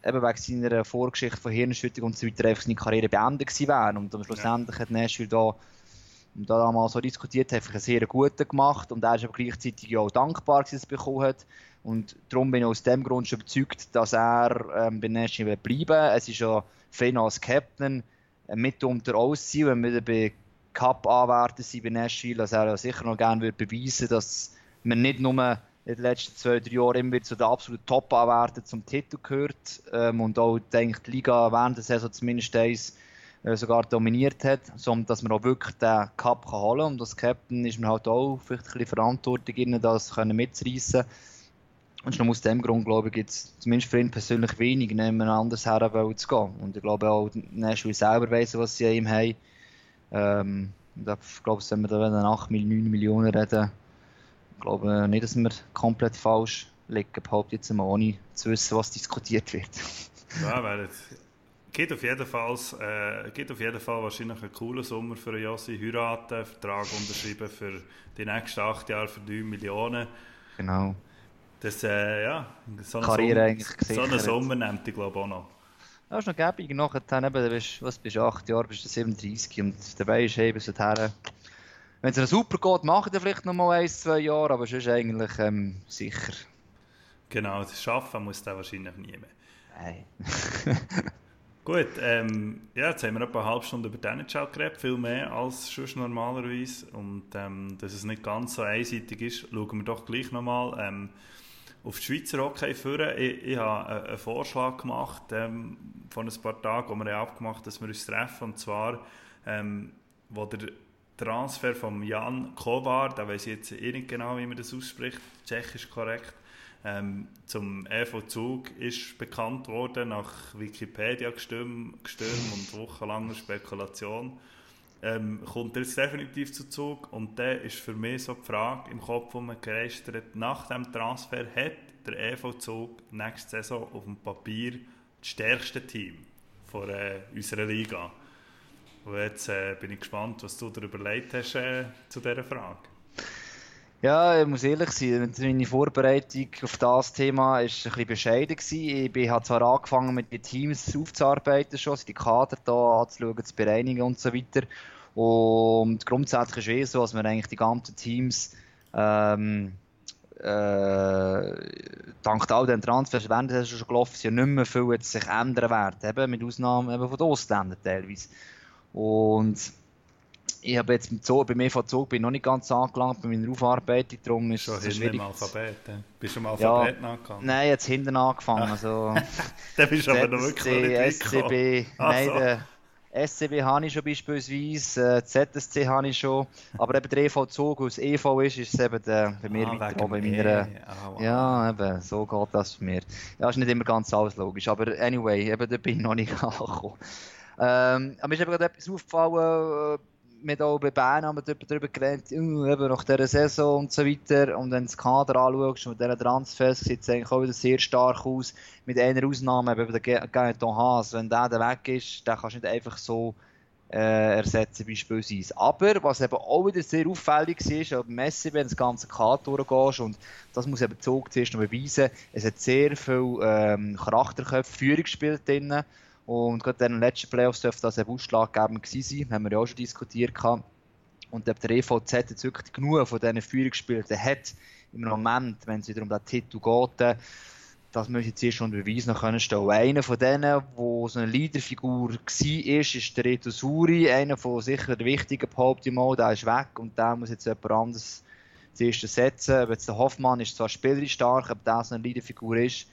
eben wegen seiner Vorgeschichte von Hirnschüttung und so weiter einfach seine Karriere beendet gewesen wären. Und schlussendlich ja. hat Nashville da und da damals so diskutiert, hat einen sehr guten gemacht und er ist aber gleichzeitig auch dankbar, dass er es bekommen hat. Und darum bin ich aus dem Grund schon überzeugt, dass er ähm, bei Nashville bleiben Es ist ja für als Captain äh, mitunter ausziehen, wenn wir bei Cup anwärter sind bei Nashville, dass er sicher noch gerne würde beweisen dass man nicht nur in den letzten zwei, drei Jahren immer zu den absoluten Top-Anwärtern zum Titel gehört ähm, und auch denkt, die Liga während der Saison zumindest eins äh, sogar dominiert hat, sondern dass man auch wirklich den Cup kann holen kann. Und als Captain ist man halt auch vielleicht ein bisschen Verantwortung, das mitzureissen. Und schon aus dem Grund, glaube ich, gibt es zumindest für ihn persönlich wenig, nehmen anders her zu gehen. Und ich glaube auch, Nashville selber weiss, was sie an ihm haben. Ähm, ich glaube, wenn wir da 8, 9 Millionen reden, ich glaube nicht, dass wir komplett falsch liegen, behaupte jetzt mal, ohne zu wissen, was diskutiert wird. Ja, wäre Geht auf, jeden Fall, äh, geht auf jeden Fall wahrscheinlich ein cooler Sommer für Jossi. Heiraten, Vertrag unterschreiben für die nächsten acht Jahre für 9 Millionen. Genau. Das, äh, ja, so einen Sommer, so einen Sommer nimmt ich glaube auch noch. Das ist noch gäbig. Nachher dann eben, bist, was bist du, acht Jahre, bist du 37 und dabei ist eben so her. Wenn es super geht, macht er vielleicht noch mal ein, zwei Jahre, aber sonst eigentlich ähm, sicher. Genau, das Schaffen muss der wahrscheinlich nie mehr. Nein. Gut, ähm, ja, jetzt haben wir etwa eine halbe Stunde über den NHL geredet, viel mehr als sonst normalerweise. Und ähm, dass es nicht ganz so einseitig ist, schauen wir doch gleich nochmal ähm, auf die Schweizer Hockey führen. Ich, ich habe einen Vorschlag gemacht ähm, von ein paar Tagen, wo wir abgemacht dass wir uns treffen. Und zwar, ähm, wo der Transfer von Jan Kovar, da weiß ich jetzt eh nicht genau, wie man das ausspricht, tschechisch korrekt, ähm, zum EV Zug ist bekannt worden, nach Wikipedia gestürmt, gestürmt und wochenlanger Spekulation. Ähm, kommt er jetzt definitiv zu Zug und da ist für mich so die Frage im Kopf, wo man gereistert nach dem Transfer hat der EV Zug nächste Saison auf dem Papier das stärkste Team von äh, unserer Liga. Und jetzt äh, bin ich gespannt, was du dir überlegt hast äh, zu dieser Frage. Ja, ich muss ehrlich sein, meine Vorbereitung auf das Thema war ein bisschen bescheiden. Gewesen. Ich habe zwar angefangen, mit den Teams aufzuarbeiten, schon, die Kader da anzuschauen, zu bereinigen und so weiter. Und grundsätzlich ist es so, dass wir eigentlich die ganzen Teams ähm, äh, dank all den Transfers, während der schon gelaufen sind, ja nicht mehr viel jetzt sich ändern werden, eben mit Ausnahme eben von den Ausländern teilweise. Und ich habe jetzt Zug, bei mir von Zug bin ich noch nicht ganz angelangt bei meiner Aufarbeitung, darum ist Schon es schwierig. im Alphabet, Bist du im Alphabet ja, angefangen? Nein, jetzt hinten angefangen, also... Dann bist du aber noch wirklich nicht SCB, nein, so. der SCB habe ich schon beispielsweise, äh, ZSC habe ich schon, aber eben der EV Zug, aus EV ist, ist es eben der, bei mir ah, weiter oben in meiner... Oh, wow. Ja, eben, so geht das für mir. Ja, ist nicht immer ganz alles logisch, aber anyway, eben da bin ich noch nicht angekommen. Ähm, aber mir ist eben gerade etwas aufgefallen, äh, mit auch bei Bern haben wir darüber geredet, uh, eben nach dieser Saison und so weiter. Und wenn du das Kader anschaust, mit diesen Transfers, sieht es eigentlich auch wieder sehr stark aus. Mit einer Ausnahme, eben der Gaetan Haas. Wenn der weg ist, dann kannst du nicht einfach so äh, ersetzen beispielsweise. Aber was eben auch wieder sehr auffällig ist, beim Messi, wenn du das ganze Kader durchgehst, und das muss eben zuerst noch beweisen, es hat sehr viel ähm, Charakterköpfe, Führung gespielt drinnen. Und gerade in den letzten Playoffs dürfte das ein ausschlaggebend gewesen sein, haben wir ja auch schon diskutiert. Gehabt. Und ob der EVZ jetzt wirklich genug von diesen Führungsspielern hat, im Moment, wenn es wieder um den Titel geht, das muss ich jetzt hier schon beweisen können stellen. Einer von denen, der so eine Leaderfigur war, ist, der Reto Suri, einer von sicher der wichtigen behaupte ich mal, der ist weg und der muss jetzt jemand anderes zuerst setzen. Aber jetzt der Hoffmann ist zwar spielerisch stark, aber der so eine Leaderfigur ist,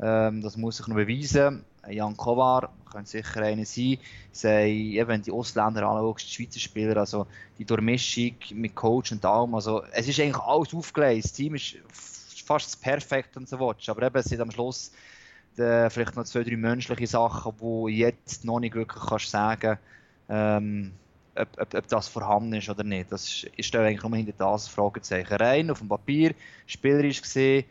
ähm, das muss ich noch beweisen. Jan Kovar, könnte sicher einer sein. Sie wenn die Ausländer anschaust, die Schweizer Spieler, also die Durchmischung mit Coach und allem, also es ist eigentlich alles aufgelegt. Das Team ist fast perfekt und so weiter. Aber eben, es sind am Schluss äh, vielleicht noch zwei, drei menschliche Sachen, wo jetzt noch nicht wirklich kannst sagen ähm, ob, ob, ob, das vorhanden ist oder nicht. Das ist, ist eigentlich nur hinter das Fragezeichen. Rein auf dem Papier, spielerisch gesehen,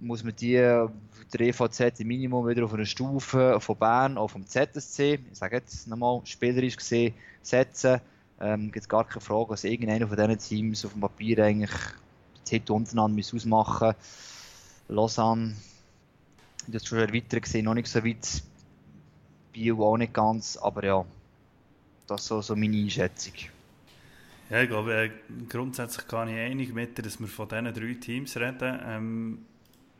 muss man die, der EVZ im Minimum wieder auf eine Stufe von Bern auf dem ZSC, ich sage jetzt nochmal, spielerisch gesehen, setzen. Ähm, gibt gar keine Frage, dass irgendeiner von diesen Teams auf dem Papier eigentlich die Hit untereinander ausmachen muss. Lausanne, das schon weiter gesehen, noch nicht so weit. Bio auch nicht ganz, aber ja, das ist so, so meine Einschätzung. Ja, ich glaube, äh, grundsätzlich kann ich einig mit dir, dass wir von diesen drei Teams reden. Ähm,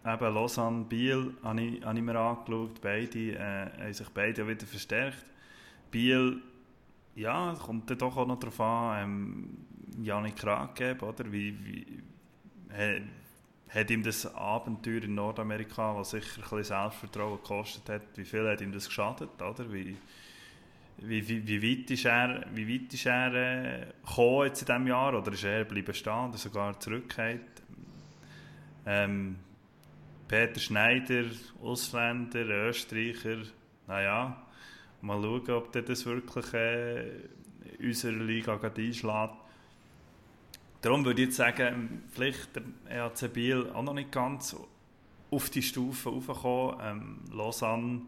eben Lausanne, Biel habe ich, habe ich mir angeschaut. Beide äh, haben sich beide wieder verstärkt. Biel, ja, kommt dann doch auch noch darauf an, ähm, Janik Krag oder? Wie, wie, he, hat ihm das Abenteuer in Nordamerika, was sicher ein bisschen Selbstvertrauen gekostet hat, wie viel hat ihm das geschadet, oder? Wie, wie, wie, wie weit ist er, wie weit ist er äh, gekommen jetzt in diesem Jahr? Oder ist er bleiben stehen oder sogar zurückgekehrt? Ähm, Peter Schneider, Ausländer, Österreicher, naja, mal schauen, ob der das wirklich äh, unserer Liga einschlägt. Darum würde ich jetzt sagen, vielleicht der EAC Biel auch noch nicht ganz auf die Stufe raufgekommen. Ähm, Lausanne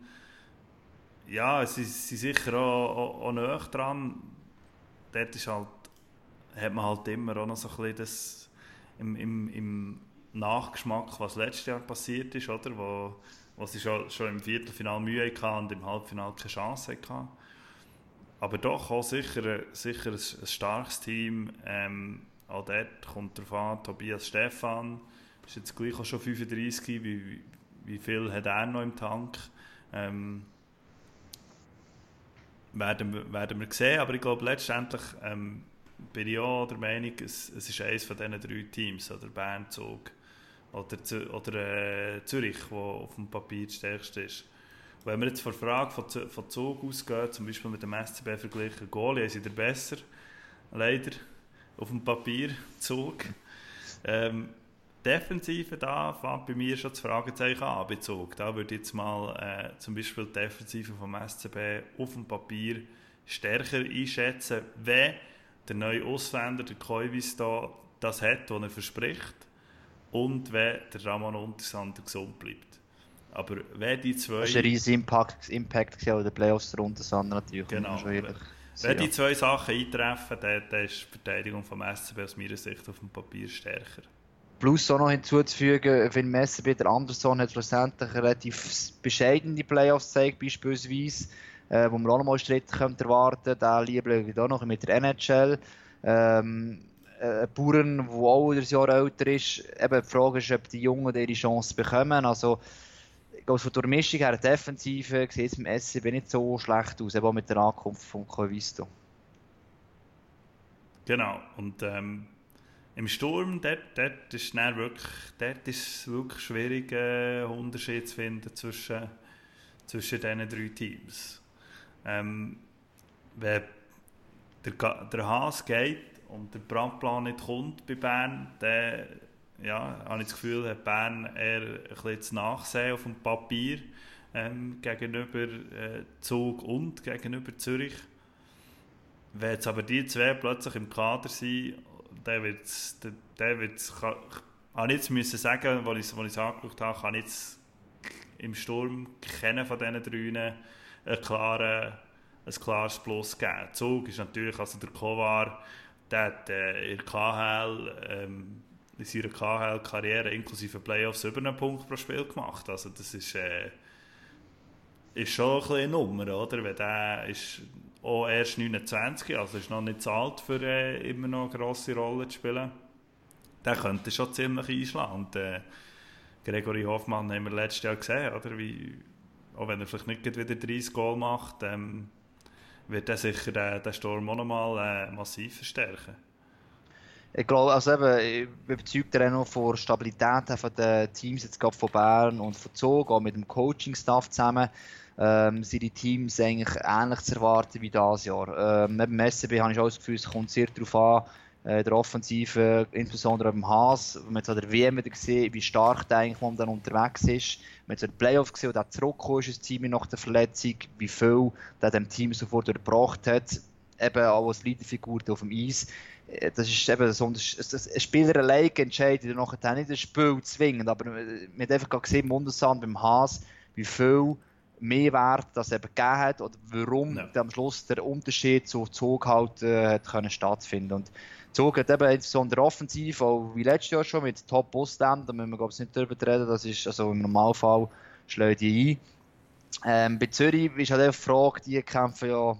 ja, sie sind sicher auch, auch, auch näher dran. Dort ist halt, hat man halt immer auch noch so ein bisschen das im, im, im Nachgeschmack, was letztes Jahr passiert ist, oder? Wo, wo sie schon, schon im Viertelfinal Mühe hatten und im Halbfinale keine Chance hatten. Aber doch auch sicher, sicher ein, ein starkes Team. Ähm, auch dort kommt darauf an, Tobias Stefan ist jetzt gleich auch schon 35, wie, wie viel hat er noch im Tank? Ähm, werden wir, werden wir sehen. Aber ich glaube, letztendlich ähm, bin ich auch der Meinung, es, es ist eines von diesen drei Teams, oder Bern, Zug oder, oder äh, Zürich, wo auf dem Papier das stärkste ist. Wenn wir jetzt von der Frage von, von Zug ausgehen, zum Beispiel mit dem SCB vergleichen, Goalie sind der besser, leider, auf dem Papier, Zug. Ähm, Defensive, da fängt bei mir schon das Fragezeichen an Bezug. Da würde jetzt mal äh, zum Beispiel die Defensive vom SCB auf dem Papier stärker einschätzen, wenn der neue Ausländer, der Koivis, da das hat, was er verspricht und wenn der Ramon Untersander gesund bleibt. Aber wenn die zwei... Das ist ein riesiger Impact, Impact in den Playoffs der Untersander natürlich. Genau. Wenn die zwei Sachen eintreffen, dann, dann ist die Verteidigung vom SCB aus meiner Sicht auf dem Papier stärker. Plus auch noch hinzuzufügen, wenn Messi bei der Anderson hat schlussendlich relativ bescheidene Playoffs gezeigt, beispielsweise, äh, wo man auch noch mal Schritt könnte erwarten. Der liebe auch noch mit der NHL. Ähm, äh, Bauern, der auch ein Jahr älter ist. Eben die Frage ist, ob die Jungen ihre Chance bekommen. Also, ich glaube, von der Mischung her, Defensive, sieht es im SCB nicht so schlecht aus, eben auch mit der Ankunft von Covisto. Genau, und ähm, im Sturm, dort, dort, ist es wirklich, dort ist es wirklich schwierig, einen äh, Unterschied zu finden zwischen, zwischen diesen drei Teams. Ähm, wenn der, der Haas geht und der Brandplan nicht kommt bei Bern, dann ja, habe ich das Gefühl, hat Bern eher ein bisschen nachsehen auf dem Papier ähm, gegenüber äh, Zug und gegenüber Zürich. Wenn jetzt aber die zwei plötzlich im Kader sind der wird der, der wird's, kann, habe jetzt müssen sagen, als ich es angeschaut habe, kann jetzt im Sturm kennen von diesen drei ein, klare, ein klares Plus geben. Zug ist natürlich, also der Kovar, der hat äh, in KHL, ähm, in seiner KHL-Karriere inklusive Playoffs über einen Punkt pro Spiel gemacht. Also das ist, äh, ist schon ein bisschen eine Nummer, oder? Weil der ist auch erst 29, also ist noch nicht zu alt, für äh, immer noch eine grosse Rolle zu spielen. Der könnte schon ziemlich einschlagen. Und, äh, Gregory Hoffmann haben wir letztes Jahr gesehen, oder? Wie, auch wenn er vielleicht nicht wieder 30 Goal macht, ähm, wird er sicher den, den Sturm auch nochmal äh, massiv verstärken. Ich glaube, also eben, ich überzeugt er auch noch von der Stabilität den Teams, jetzt gerade von Bern und von Zug, auch mit dem Coaching-Staff zusammen ähm, sind die Teams eigentlich ähnlich zu erwarten wie dieses Jahr. Ähm, neben dem SCB habe ich auch das Gefühl, es kommt sehr darauf an, äh, der Offensive, insbesondere beim Haas. Man hat an der WM wieder gesehen, wie stark der eigentlich momentan unterwegs ist. Man hat in den Playoffs gesehen, wo der zurückgekommen ist, das Team nach der Verletzung, wie viel der dem Team sofort durchgebracht hat. Eben auch als Leaderfigur auf dem Eis. Äh, das ist eben so, ein Spieler allein entscheidet nachher nicht das Spiel zwingend, aber man hat einfach gesehen, Mundesand beim Haas, wie viel mehr Wert das eben gegeben hat oder warum ja. am Schluss der Unterschied zu Zug halt äh, hat können stattfinden und Zug hat eben insbesondere offensiv, auch wie letztes Jahr schon mit top Ostend, da müssen wir glaube ich nicht drüber reden, das ist also im Normalfall schlägt die ein. Ähm, bei Zürich ist halt die Frage, die kämpfen ja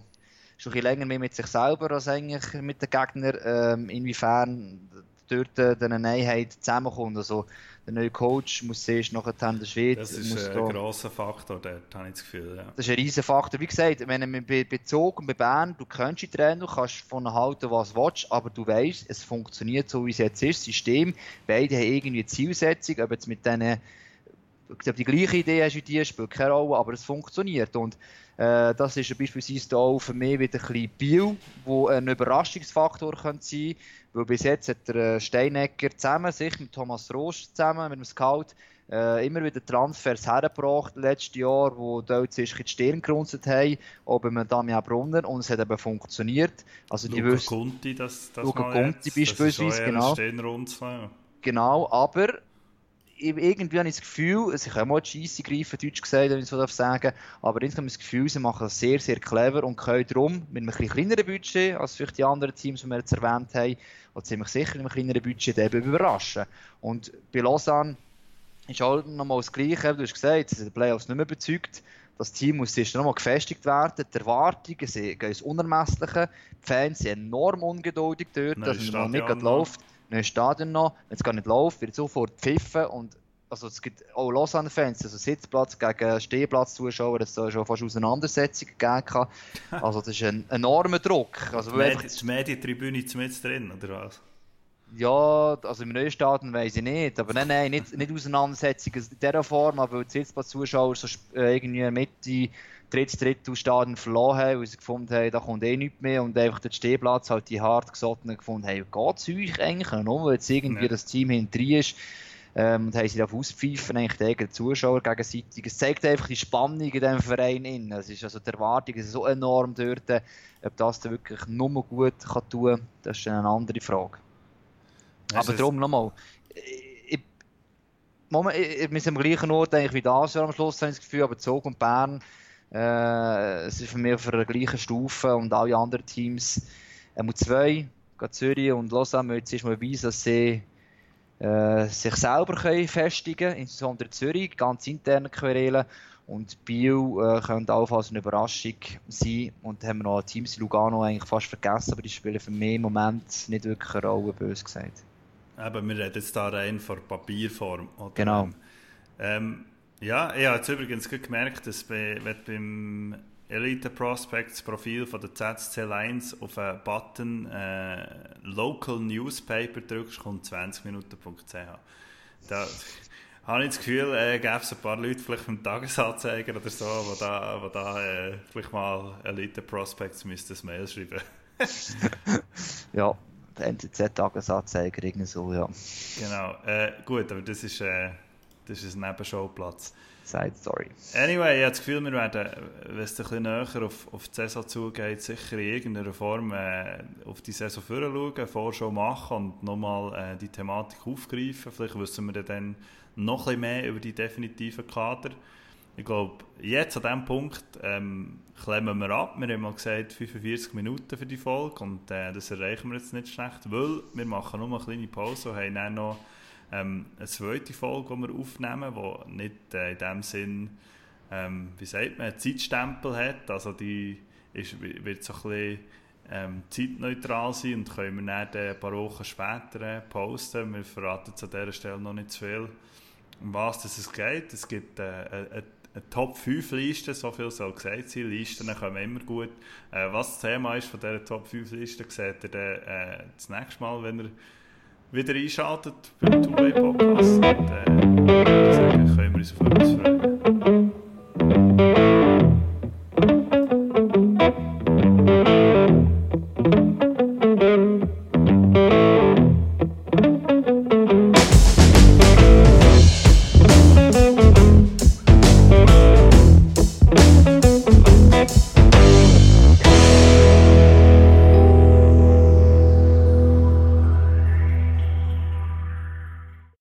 schon ein länger mehr mit sich selber als eigentlich mit den Gegnern, ähm, inwiefern dort eine Einheit zusammenkommt. Also, der neue Coach muss zuerst nachher der Schwede. Das ist ein da, grosser Faktor, dort habe ich das Gefühl. Ja. Das ist ein riesen Faktor. Wie gesagt, wenn man bei, bei Bern, du kennst die Trainer, du kannst von halten, was du willst, aber du weißt, es funktioniert so, wie es jetzt ist. Das System, beide haben irgendwie eine Zielsetzung, ob jetzt mit diesen ob die gleiche Idee hast wie die, spielt keine Rolle, aber es funktioniert. Und äh, das ist beispielsweise auch für mich wieder ein bisschen Bio, wo ein Überraschungsfaktor könnte sein weil bis jetzt hat der äh, Steinecker zusammen, sich mit Thomas Roos zusammen, mit dem Scout, äh, immer wieder Transfers hergebracht, letztes Jahr, wo dort sich die Stirn gerunzelt haben, auch beim Damian Brunner, und es hat eben funktioniert. Also Luca die Conti, das, das Luca Conti beispielsweise, genau. Genau, aber irgendwie habe ich das Gefühl, also ich kann mal die Scheisse greifen, Deutsch gesagt, wenn ich so sagen aber insgesamt habe ich das Gefühl, sie machen das sehr, sehr clever und können darum mit einem etwas kleineren Budget, als vielleicht die anderen Teams, die wir jetzt erwähnt haben, oder ziemlich sicher mit einem kleineren Budget eben überraschen. Und bei Lausanne ist auch nochmal das Gleiche, du hast gesagt, sie sind den Playoffs nicht mehr überzeugt, das Team muss erst nochmal gefestigt werden. Die Erwartungen sind, gehen ins Unermessliche. Die Fans sind enorm ungeduldig dort, dass es noch nicht läuft neues Stadion noch. Wenn es gar nicht läuft, wird sofort pfiffen und also es gibt auch Lausanne-Fans, also Sitzplatz gegen Stehplatz-Zuschauer, es da schon fast Auseinandersetzungen gegeben. Also das ist ein enormer Druck. Also, die Medi die Medientribüne mit drin, oder was? Ja, also im Neustadion weiß ich nicht, aber nein, nein, nicht, nicht Auseinandersetzungen in dieser Form, aber weil die Sitzplatz-Zuschauer so äh, irgendwie Mitte drittes Drittel Stadion verloren haben, weil sie gefunden haben, da kommt eh nichts mehr und einfach den Stehplatz halt die hart gesottenen gefunden haben, geht es euch eigentlich noch, weil jetzt irgendwie ja. das Team hinter ist. Ähm, und haben sie auf auspfeifen, eigentlich die eigenen Zuschauer gegenseitig. Es zeigt einfach die Spannung in diesem Verein. In. Es ist also die Erwartung ist so enorm dort. Ob das da wirklich nur gut kann tun kann, das ist eine andere Frage. Das Aber darum nochmal. Moment, wir sind am gleichen Ort eigentlich wie das Jahr am Schluss, habe ich das Gefühl, aber Zug und Bern äh, es ist für mich auf der gleichen Stufe und alle anderen Teams, äh, zwei, Zürich und Lausanne jetzt mal beweisen, dass sie äh, sich selber können festigen können, insbesondere Zürich, ganz interne Querelen. Und Biel äh, könnte auch als eine Überraschung sein. Und dann haben wir noch Teams Lugano eigentlich fast vergessen, aber die spielen für mich im Moment nicht wirklich eine Rolle, bös gesagt. Eben, wir reden jetzt da rein von Papierform. Oder? Genau. Ähm, ja, ich habe jetzt übrigens gemerkt, dass bei, wenn du beim Elite Prospects Profil von der ZSC Lines auf einen Button äh, Local Newspaper drückst, kommt 20minuten.ch. Da habe ich das Gefühl, äh, gäbe es ein paar Leute vielleicht vom Tagesanzeiger oder so, die da, wo da äh, vielleicht mal Elite Prospects müssten ein Mail schreiben. ja, der NTZ-Tagesanzeiger, irgendwie so, ja. Genau, äh, gut, aber das ist... Äh, das ist ein Nebenschauplatz. Side Story. Anyway, ich habe das Gefühl, wir werden, wenn es ein bisschen näher auf, auf die Saison zugeht, sicher in irgendeiner Form äh, auf die Saison schauen, Vorschau machen und nochmal äh, die Thematik aufgreifen. Vielleicht wissen wir dann noch ein bisschen mehr über die definitiven Kader. Ich glaube, jetzt an diesem Punkt ähm, klemmen wir ab. Wir haben mal gesagt, 45 Minuten für die Folge und äh, das erreichen wir jetzt nicht schlecht, weil wir machen nur eine kleine Pause und haben dann noch ähm, eine zweite Folge, die wir aufnehmen, die nicht äh, in dem Sinn, ähm, wie sagt man, einen Zeitstempel hat. Also die ist, wird so ein bisschen ähm, zeitneutral sein und können wir dann ein paar Wochen später äh, posten. Wir verraten zu dieser Stelle noch nicht zu viel, um was es geht. Es gibt äh, eine, eine Top 5 Liste, so viel soll gesagt sein. Listen kommen immer gut. Äh, was das Thema ist von dieser Top 5 Liste, seht ihr dann äh, das nächste Mal, wenn ihr wieder einschaltet beim Two-Way Podcast. Und äh, sagen, können wir uns auf etwas freuen.